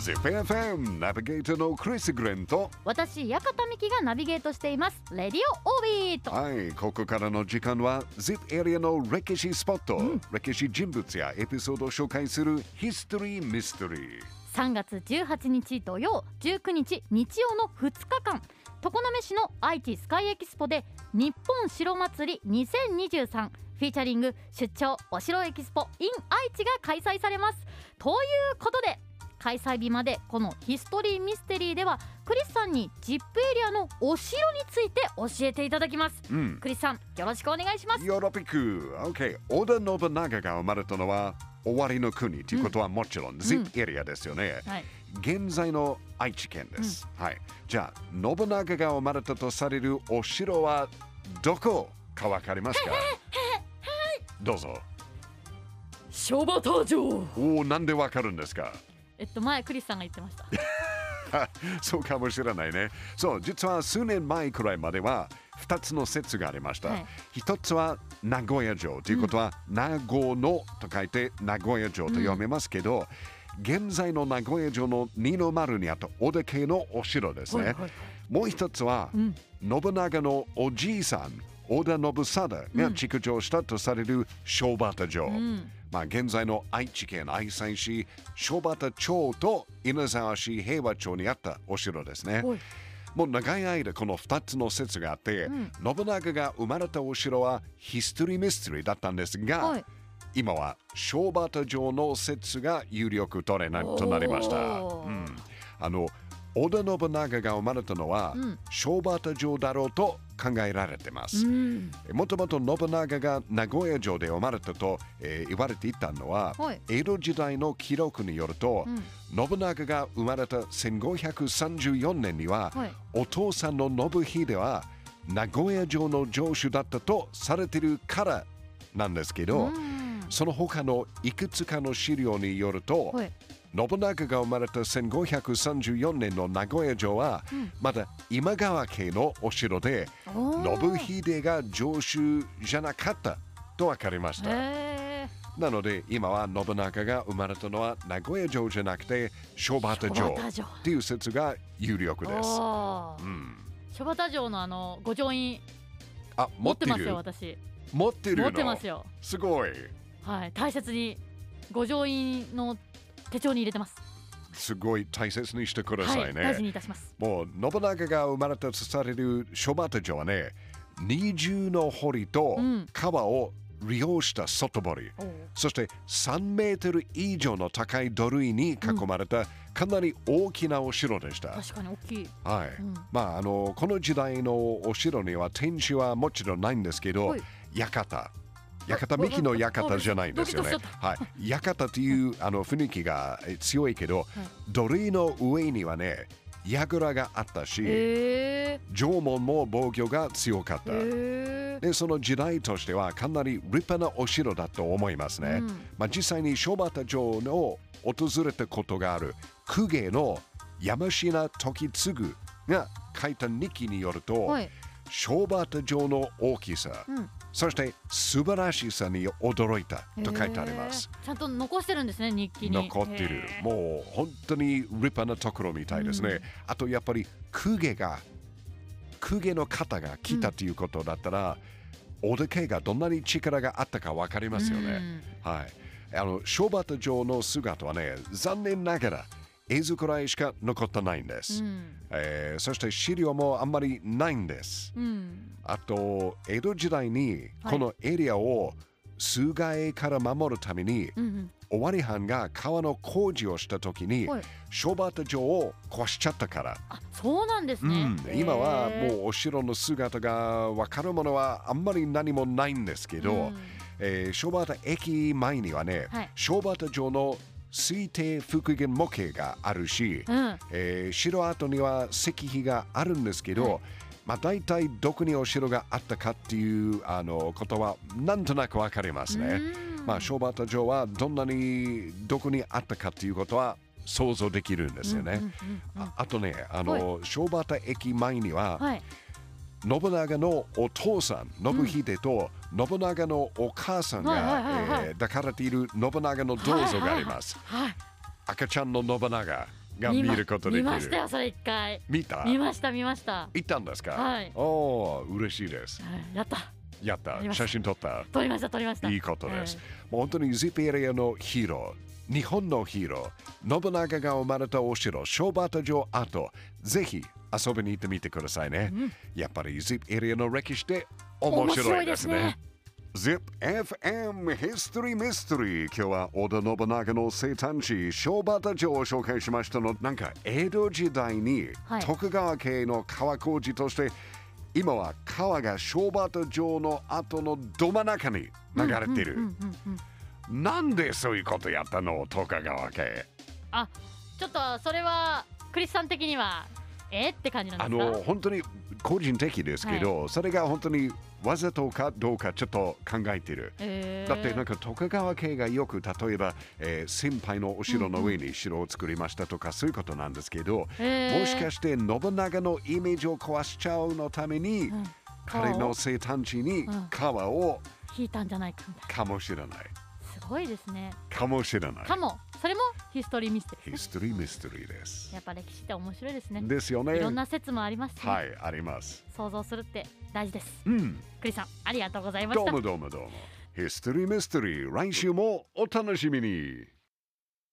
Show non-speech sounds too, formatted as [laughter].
ZIPFM ナビゲーターのクリス・グレンと。私館美希がナビゲートしています。レディオオービート。はいここからの時間は ZIP エリアの歴史スポット、歴史人物やエピソードを紹介するヒストリー・ミステリー3月18日土曜19日日曜の2日間。常滑市の愛知スカイエキスポで日本城祭り2023フィーチャリング出張お城エキスポ in 愛知が開催されます。ということで開催日までこのヒストリーミステリーではクリスさんに ZIP エリアのお城について教えていただきます。うん。クリスさんよろしくお願いします。ヨーロピック OK 織田信長が生まれたのは終わりの国ということはもちろん、ZIP エリアですよね、はい。現在の愛知県です、はい。じゃあ信長が生まれたとされるお城はどこかわかりますか？どうぞ。小畑城。おおなんでわかるんですか？えっと前クリスさんが言ってました [laughs] そうかもしれないね。そう、実は数年前くらいまでは2つの説がありました。はい一つは名古屋城ということは、名護のと書いて名古屋城と読めますけど、現在の名古屋城の二の丸にあった織田家のお城ですね。はいはいもう一つは、ん信長のおじいさん、織田信貞が築城したとされる小畑城。ん。まあ、現在の愛知県愛西市小畑町と稲沢市平和町にあったお城ですね。はい。もう長い間この2つの説があって、ん。信長が生まれたお城はヒストリーミステリーだったんですが、はい。今は小畑城の説が有力となとなりました。うん、あの織田信長が生まれたのは、うん。小畑城だろうと考えられてます。うん。もともと信長が名古屋城で生まれたと、えー言われていたのは、はい。江戸時代の記録によると、うん。信長が生まれた1534年には、はい。お父さんの信秀は名古屋城の城主だったとされているからなんですけど、うん。その他のいくつかの資料によると、はい信長が生まれた1534年の名古屋城は、うん。まだ今川家のお城で、信秀が城主じゃなかったと分かりました。なので今は信長が生まれたのは名古屋城じゃなくて小畑城っていう説が有力です。おー。うん、小畑城のあの御城印。あ持っててますよ私。持ってるの。持ってますよ。すごい。はい。大切に御城印の手帳に入れてます。すごい大切にしてくださはいいね。大事にいたします。もう信長が生まれたとされる小畑城はね二重の堀とうん。川を利用した外堀、おーそして3メートル以上の高い土塁に囲まれたかなり大きなお城でした。確かに大きい。はい。うん。まあ、あのこの時代のお城には天守はもちろんないんですけどはい館館ミキの館じゃないんですよね。はい、館というあの雰囲気がえ強いけど、土塁の上にはね櫓があったし、へえ。城門も防御が強かった。でその時代としてはかなり立派なお城だと思いますね。うん。まあ、実際に小畑城を訪れたことがある公家の山科時継が書いた日記によると、はい。小畑城の大きさ、うんそして素晴らしさに驚いたと書いてあります。ちゃんと残してるんですね日記に。残ってる。もう本当に立派なところみたいですね、うん。あとやっぱり公家が公家の方が来たということだったら、織田家がどんなに力があったか分かりますよね、はい。あの小畑城の姿はね残念ながら絵作らいしか残ってないんです、うんえーそして資料もあんまりないんですうんあと江戸時代にこのエリアを水害から守るために、尾張藩が川の工事をした時にはい小畑城を壊しちゃったから、あそうなんですねうん、今はもうお城の姿が分かるものはあんまり何もないんですけど、うんえー小畑駅前にはね、はい小畑城の推定復元模型があるし、うん。えー城跡には石碑があるんですけど、はい。まあ、大体どこにお城があったかっていうあのことはなんとなく分かりますね。うん。まあ、小畑城はどんなにどこにあったかっていうことは想像できるんですよね。ああとね、あの、小畑駅前には、はい信長のお父さん、信秀と信長のお母さんが抱かれている信長の銅像があります。はい赤ちゃんの信長、が見ることできる。見ましたよそれ一回。見た？見ました見ました。行ったんですか？はい。おお、嬉しいです。はい。やった。やった。写真撮った。撮りました撮りました。いいことです。はいもう本当にズップエリアのヒーロー、日本のヒーロー、信長が生まれたお城、小畑城跡、ぜひ遊びに行ってみてくださいね。やっぱりズップエリアの歴史って面白いですね。ZIP FM History Mystery 今日は織田信長の生誕地小畑城を紹介しましたのなんか江戸時代にはい。徳川家の川工事として、今は川が小畑城の後のど真ん中に流れている、うんうんうんうん。なんでそういうことやったの徳川家。あちょっとそれはクリスさん的にはえって感じなんあですか？の本当に個人的ですけど、それが本当にわざとかどうかちょっと考えてる。えー。だってなんか徳川家がよく例えば、えー先輩のお城の上に城を作りましたとか、そういうことなんですけど、えー。もしかして信長のイメージを壊しちゃうのために、うん。彼の生誕地にうん。川を引いたんじゃないかかもしれない。すごいですね。かもしれない。かもそれもヒストリーミステリーヒストリーミステリーです。やっぱ歴史って面白いですねですよね。いろんな説もありますしね、はい、あります。想像するって大事ですうん。クリスさんありがとうございましどうたもどうもどうも。ヒストリーミステリー、来週もお楽しみに。